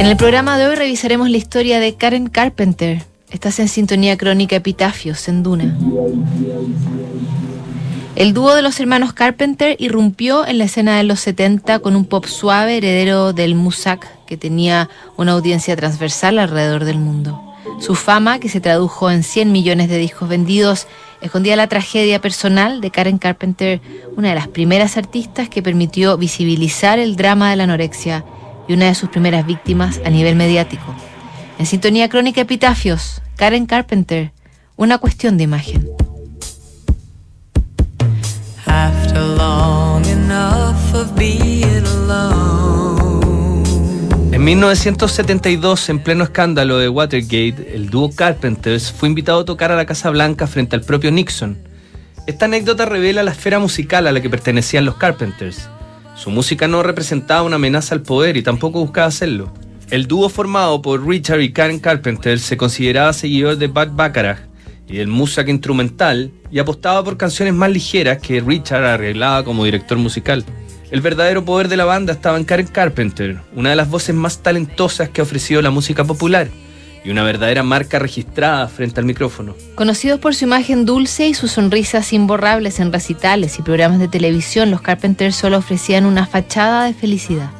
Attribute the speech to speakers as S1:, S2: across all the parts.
S1: En el programa de hoy revisaremos la historia de Karen Carpenter. Estás en sintonía crónica Epitafios en Duna. El dúo de los hermanos Carpenter irrumpió en la escena de los 70 con un pop suave heredero del musak que tenía una audiencia transversal alrededor del mundo. Su fama, que se tradujo en 100 millones de discos vendidos, escondía la tragedia personal de Karen Carpenter, una de las primeras artistas que permitió visibilizar el drama de la anorexia y una de sus primeras víctimas a nivel mediático. En sintonía crónica Epitafios, Karen Carpenter, una cuestión de imagen.
S2: En 1972, en pleno escándalo de Watergate, el dúo Carpenters fue invitado a tocar a la Casa Blanca frente al propio Nixon. Esta anécdota revela la esfera musical a la que pertenecían los Carpenters. Su música no representaba una amenaza al poder y tampoco buscaba hacerlo. El dúo formado por Richard y Karen Carpenter se consideraba seguidor de Bud Bacharach y del música instrumental y apostaba por canciones más ligeras que Richard arreglaba como director musical. El verdadero poder de la banda estaba en Karen Carpenter, una de las voces más talentosas que ha ofrecido la música popular y una verdadera marca registrada frente al micrófono.
S1: Conocidos por su imagen dulce y sus sonrisas imborrables en recitales y programas de televisión, los Carpenters solo ofrecían una fachada de felicidad.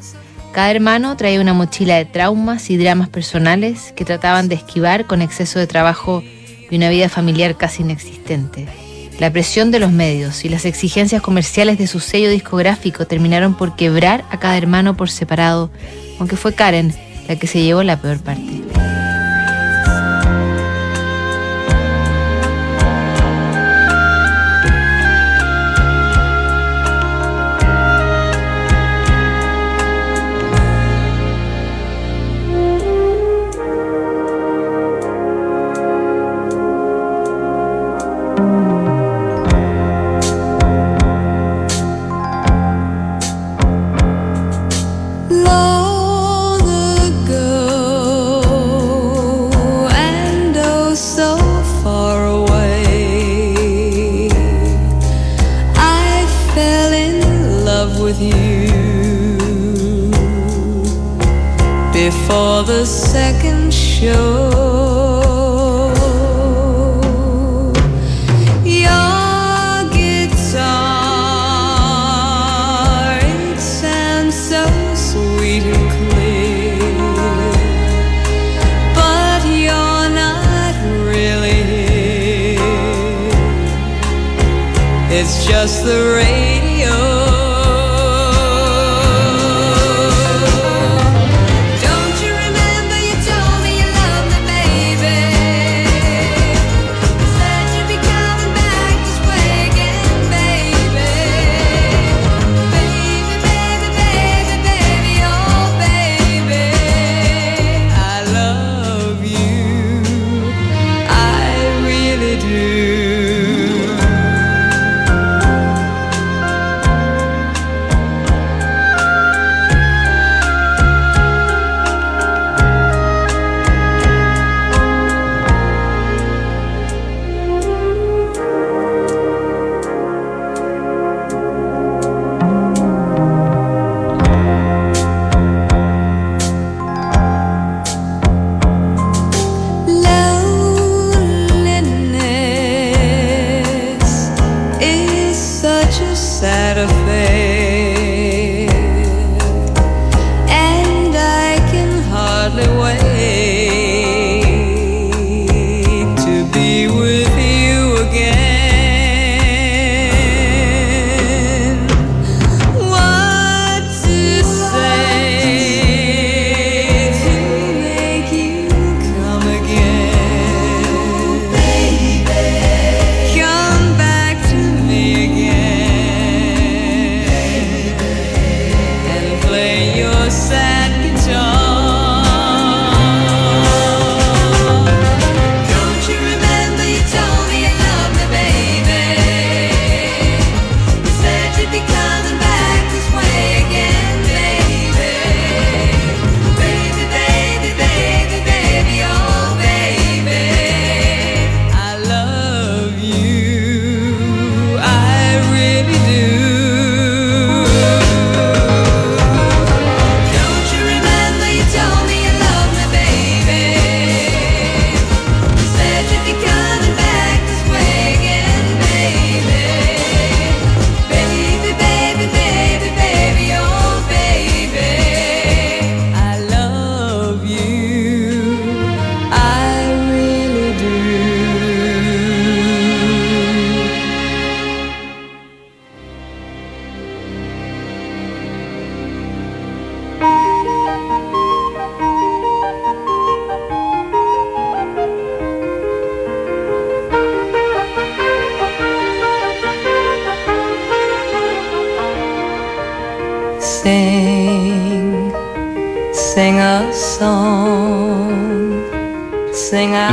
S1: Cada hermano traía una mochila de traumas y dramas personales que trataban de esquivar con exceso de trabajo y una vida familiar casi inexistente. La presión de los medios y las exigencias comerciales de su sello discográfico terminaron por quebrar a cada hermano por separado, aunque fue Karen la que se llevó la peor parte.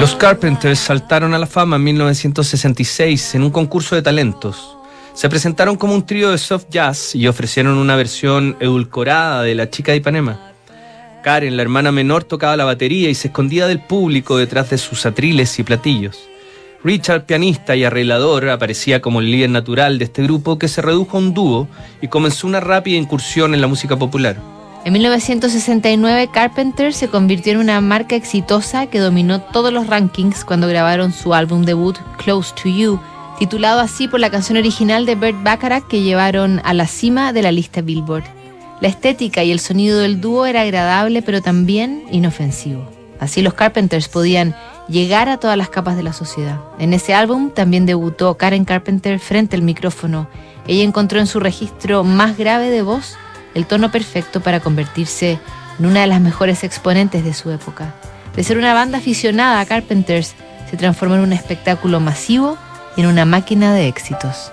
S2: Los Carpenters saltaron a la fama en 1966 en un concurso de talentos. Se presentaron como un trío de soft jazz y ofrecieron una versión edulcorada de La chica de Ipanema. Karen, la hermana menor, tocaba la batería y se escondía del público detrás de sus atriles y platillos. Richard, pianista y arreglador, aparecía como el líder natural de este grupo que se redujo a un dúo y comenzó una rápida incursión en la música popular.
S1: En 1969, Carpenter se convirtió en una marca exitosa que dominó todos los rankings cuando grabaron su álbum debut Close to You, titulado así por la canción original de Bert Bacharach que llevaron a la cima de la lista Billboard. La estética y el sonido del dúo era agradable pero también inofensivo. Así los Carpenters podían llegar a todas las capas de la sociedad. En ese álbum también debutó Karen Carpenter frente al micrófono. Ella encontró en su registro más grave de voz el tono perfecto para convertirse en una de las mejores exponentes de su época. De ser una banda aficionada a Carpenters, se transformó en un espectáculo masivo y en una máquina de éxitos.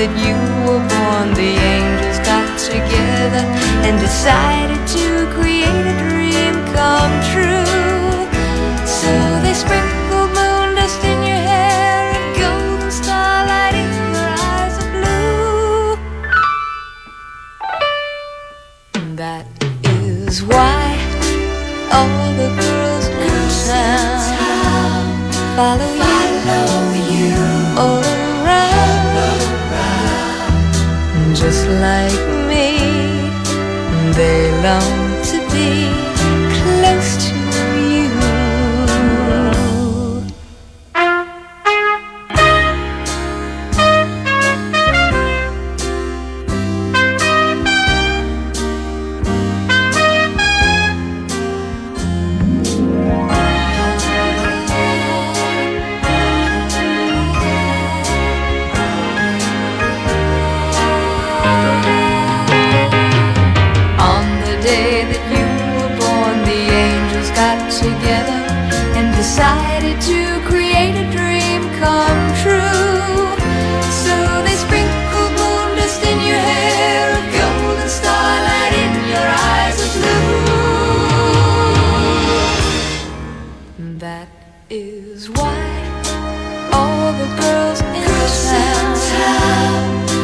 S3: That you were born, the angels got together and decided to create a dream come true. So they sprinkled moon dust in your hair and golden starlight in your eyes of blue. That is why all the girls in town follow, follow just like me. They long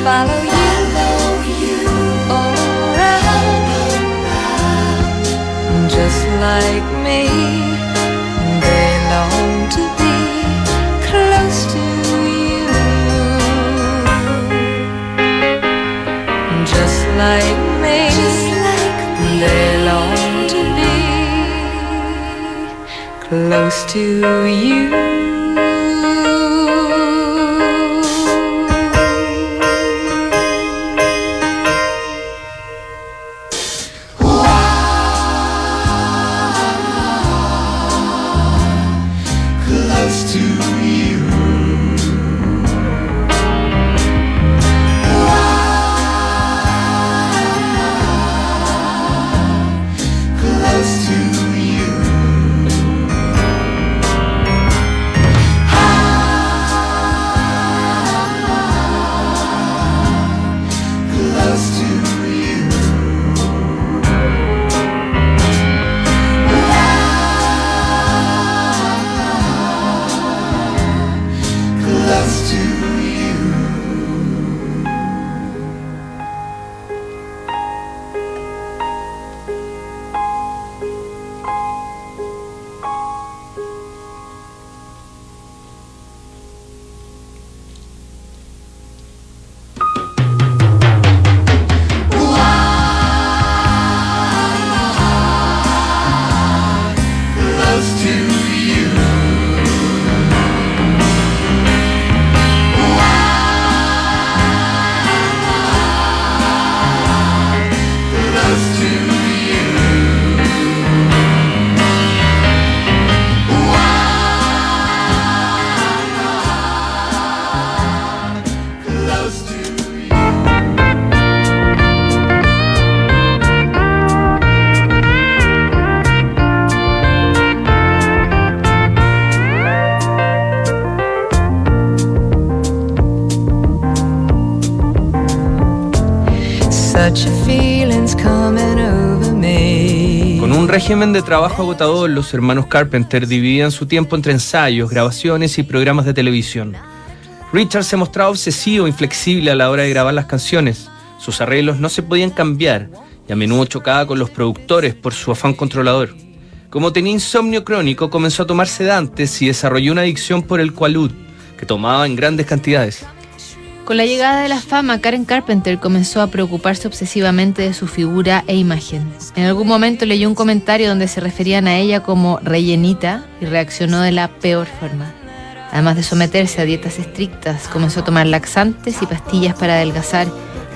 S3: follow you. Around, just like me, they long to be close to you. Just like me, they long to be close to you.
S4: To you.
S2: Régimen de trabajo agotador, los hermanos Carpenter dividían su tiempo entre ensayos, grabaciones y programas de televisión. Richard se mostraba obsesivo e inflexible a la hora de grabar las canciones. Sus arreglos no se podían cambiar y a menudo chocaba con los productores por su afán controlador. Como tenía insomnio crónico, comenzó a tomar sedantes y desarrolló una adicción por el qualud, que tomaba en grandes cantidades.
S1: Con la llegada de la fama, Karen Carpenter comenzó a preocuparse obsesivamente de su figura e imagen. En algún momento leyó un comentario donde se referían a ella como rellenita y reaccionó de la peor forma. Además de someterse a dietas estrictas, comenzó a tomar laxantes y pastillas para adelgazar,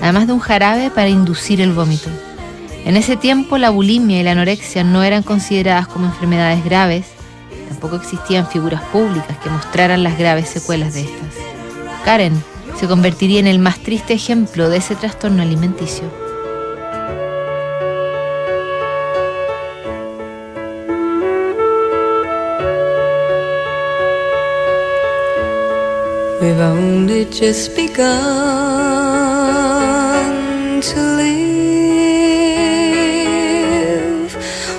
S1: además de un jarabe para inducir el vómito. En ese tiempo la bulimia y la anorexia no eran consideradas como enfermedades graves, tampoco existían figuras públicas que mostraran las graves secuelas de estas. Karen se convertiría en el más triste ejemplo de ese trastorno alimenticio.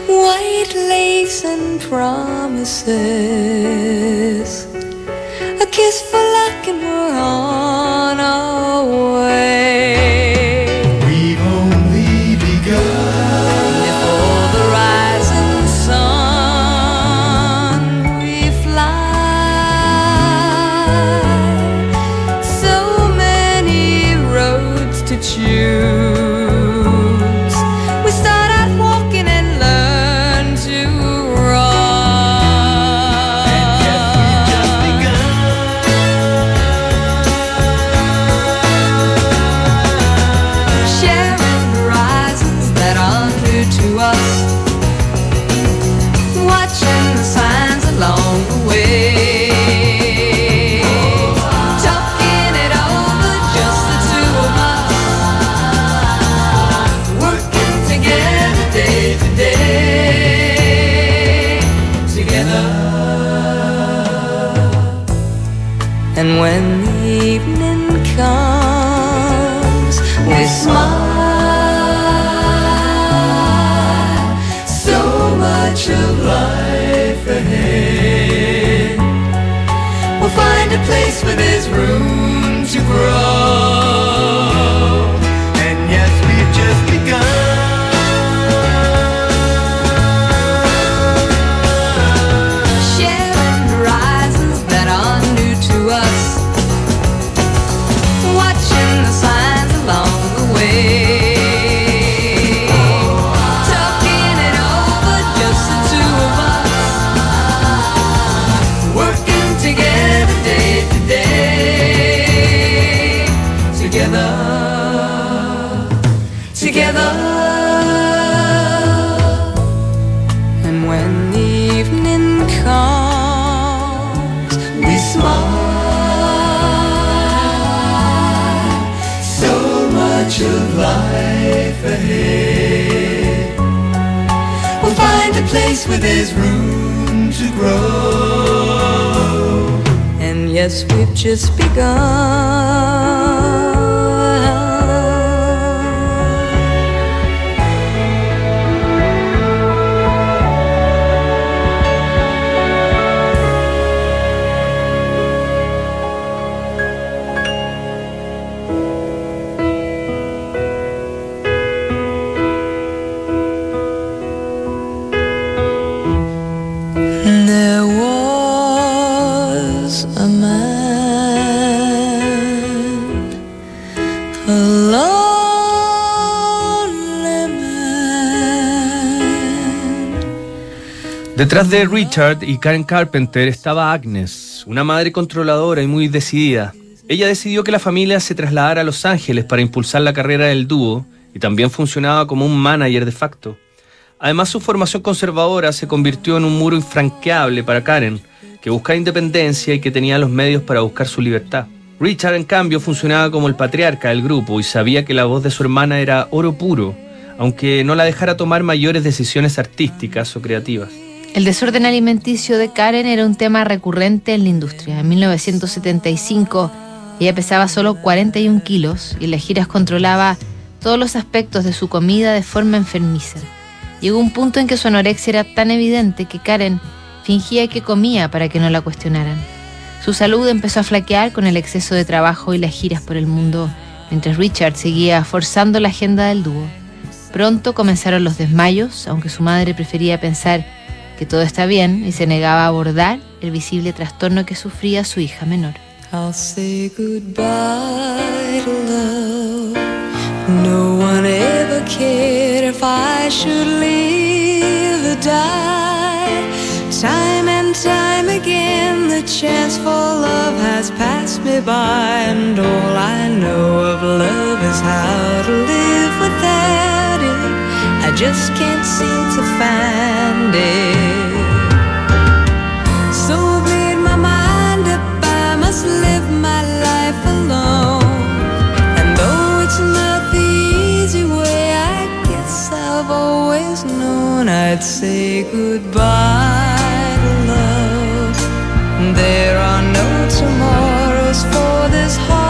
S3: White lace and promises. Room to grow.
S5: And yes, we've just begun.
S2: Detrás de Richard y Karen Carpenter estaba Agnes, una madre controladora y muy decidida. Ella decidió que la familia se trasladara a Los Ángeles para impulsar la carrera del dúo y también funcionaba como un manager de facto. Además, su formación conservadora se convirtió en un muro infranqueable para Karen, que buscaba independencia y que tenía los medios para buscar su libertad. Richard, en cambio, funcionaba como el patriarca del grupo y sabía que la voz de su hermana era oro puro, aunque no la dejara tomar mayores decisiones artísticas o creativas.
S1: El desorden alimenticio de Karen era un tema recurrente en la industria. En 1975 ella pesaba solo 41 kilos y las giras controlaba todos los aspectos de su comida de forma enfermiza. Llegó un punto en que su anorexia era tan evidente que Karen fingía que comía para que no la cuestionaran. Su salud empezó a flaquear con el exceso de trabajo y las giras por el mundo, mientras Richard seguía forzando la agenda del dúo. Pronto comenzaron los desmayos, aunque su madre prefería pensar que todo está bien y se negaba a abordar el visible trastorno que sufría su hija menor.
S3: I'll say goodbye to love. No one ever cared if I should live or die. Time and time again, the chance for love has passed me by, and all I know of love is how to live without it. Just can't seem to find it. So I've made my mind up, I must live my life alone. And though it's not the easy way, I guess I've always known I'd say goodbye to love. There are no tomorrows for this heart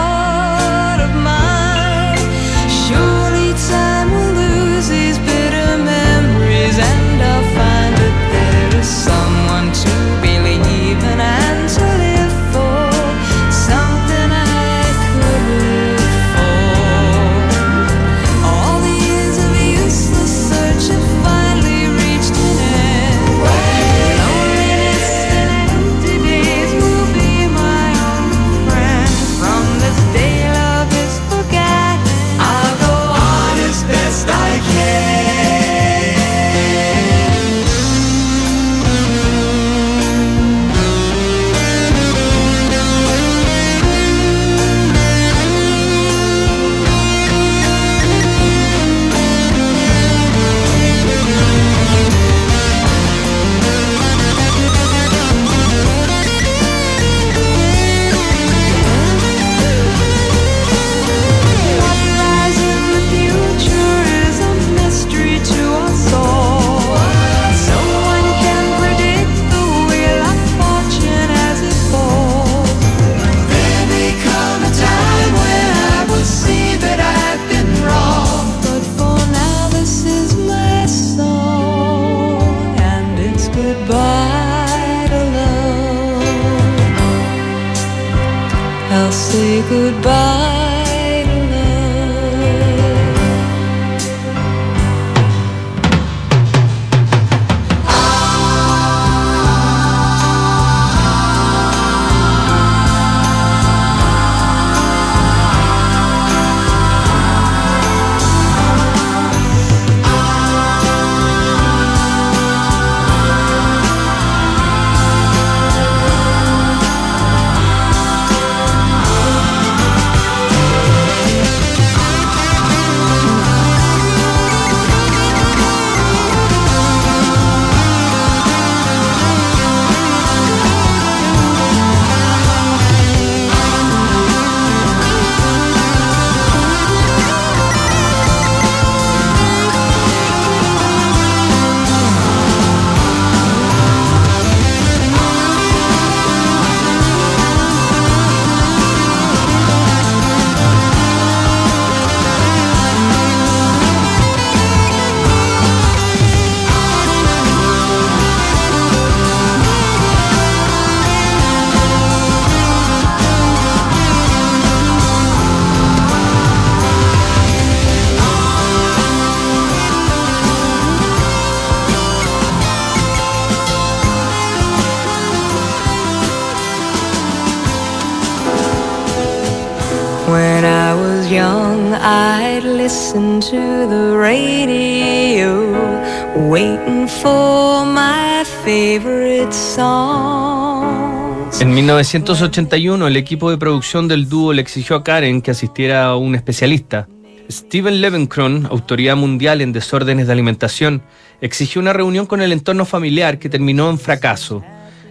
S2: En 1981, el equipo de producción del dúo le exigió a Karen que asistiera a un especialista. Steven Levenkron, autoridad mundial en desórdenes de alimentación, exigió una reunión con el entorno familiar que terminó en fracaso.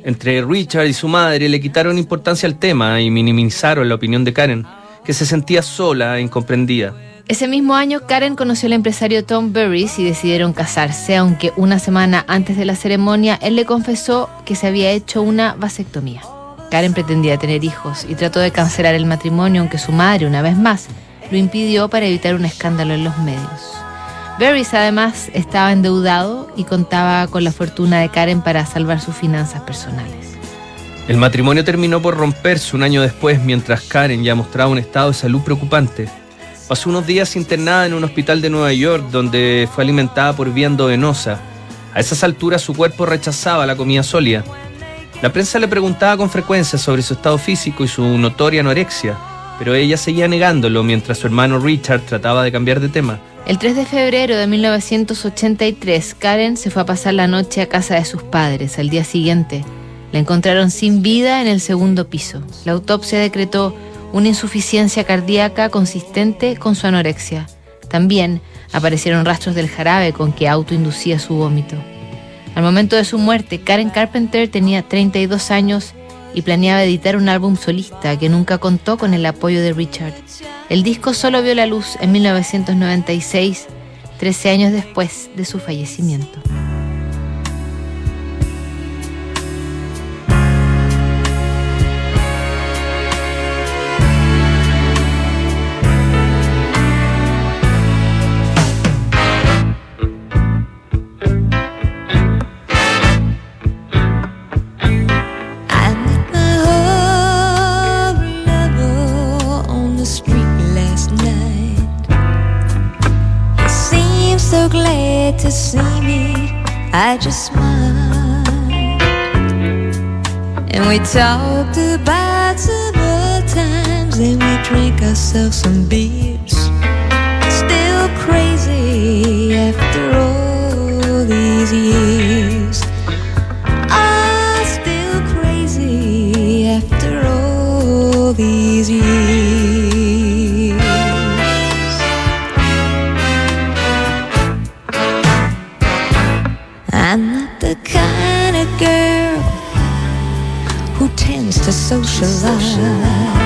S2: Entre Richard y su madre le quitaron importancia al tema y minimizaron la opinión de Karen, que se sentía sola e incomprendida.
S1: Ese mismo año, Karen conoció al empresario Tom Burris y decidieron casarse, aunque una semana antes de la ceremonia él le confesó que se había hecho una vasectomía. Karen pretendía tener hijos y trató de cancelar el matrimonio, aunque su madre, una vez más, lo impidió para evitar un escándalo en los medios. Berries además estaba endeudado y contaba con la fortuna de Karen para salvar sus finanzas personales.
S2: El matrimonio terminó por romperse un año después mientras Karen ya mostraba un estado de salud preocupante. Pasó unos días internada en un hospital de Nueva York donde fue alimentada por vía endovenosa. A esas alturas su cuerpo rechazaba la comida sólida. La prensa le preguntaba con frecuencia sobre su estado físico y su notoria anorexia, pero ella seguía negándolo mientras su hermano Richard trataba de cambiar de tema.
S1: El 3 de febrero de 1983, Karen se fue a pasar la noche a casa de sus padres. Al día siguiente, la encontraron sin vida en el segundo piso. La autopsia decretó una insuficiencia cardíaca consistente con su anorexia. También aparecieron rastros del jarabe con que autoinducía su vómito. Al momento de su muerte, Karen Carpenter tenía 32 años y planeaba editar un álbum solista que nunca contó con el apoyo de Richard. El disco solo vio la luz en 1996, 13 años después de su fallecimiento.
S3: To see me. I just smiled, and we talked about some old times, and we drank ourselves some beers. Still crazy after all these years. 都是爱。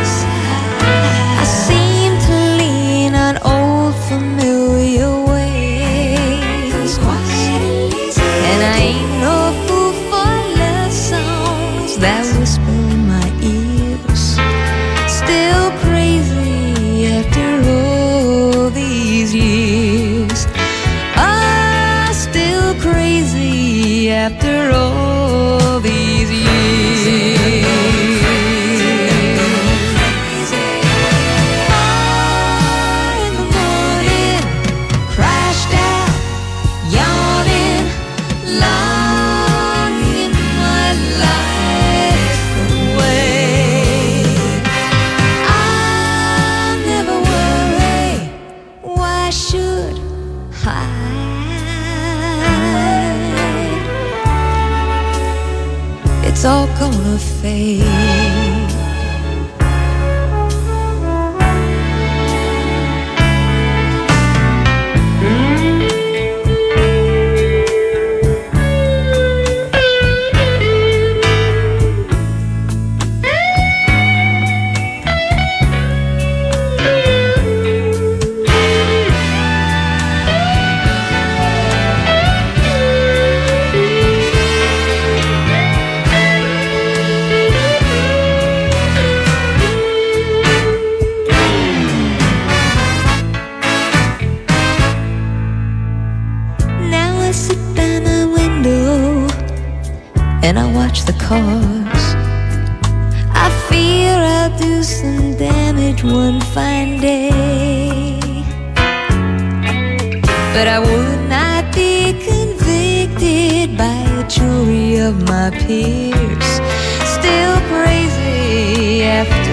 S3: Jury of my peers. Still crazy after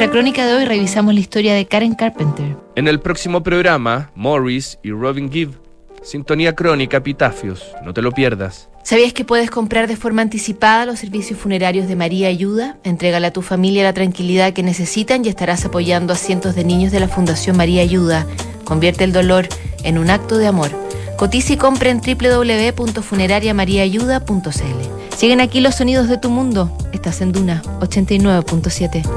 S1: nuestra crónica de hoy revisamos la historia de Karen Carpenter.
S2: En el próximo programa, Morris y Robin Gibb. Sintonía crónica, epitafios. No te lo pierdas.
S1: ¿Sabías que puedes comprar de forma anticipada los servicios funerarios de María Ayuda? Entrégale a tu familia la tranquilidad que necesitan y estarás apoyando a cientos de niños de la Fundación María Ayuda. Convierte el dolor en un acto de amor. Cotiza y compra en www.funerariamariaayuda.cl. Siguen aquí los sonidos de tu mundo. Estás en Duna 89.7.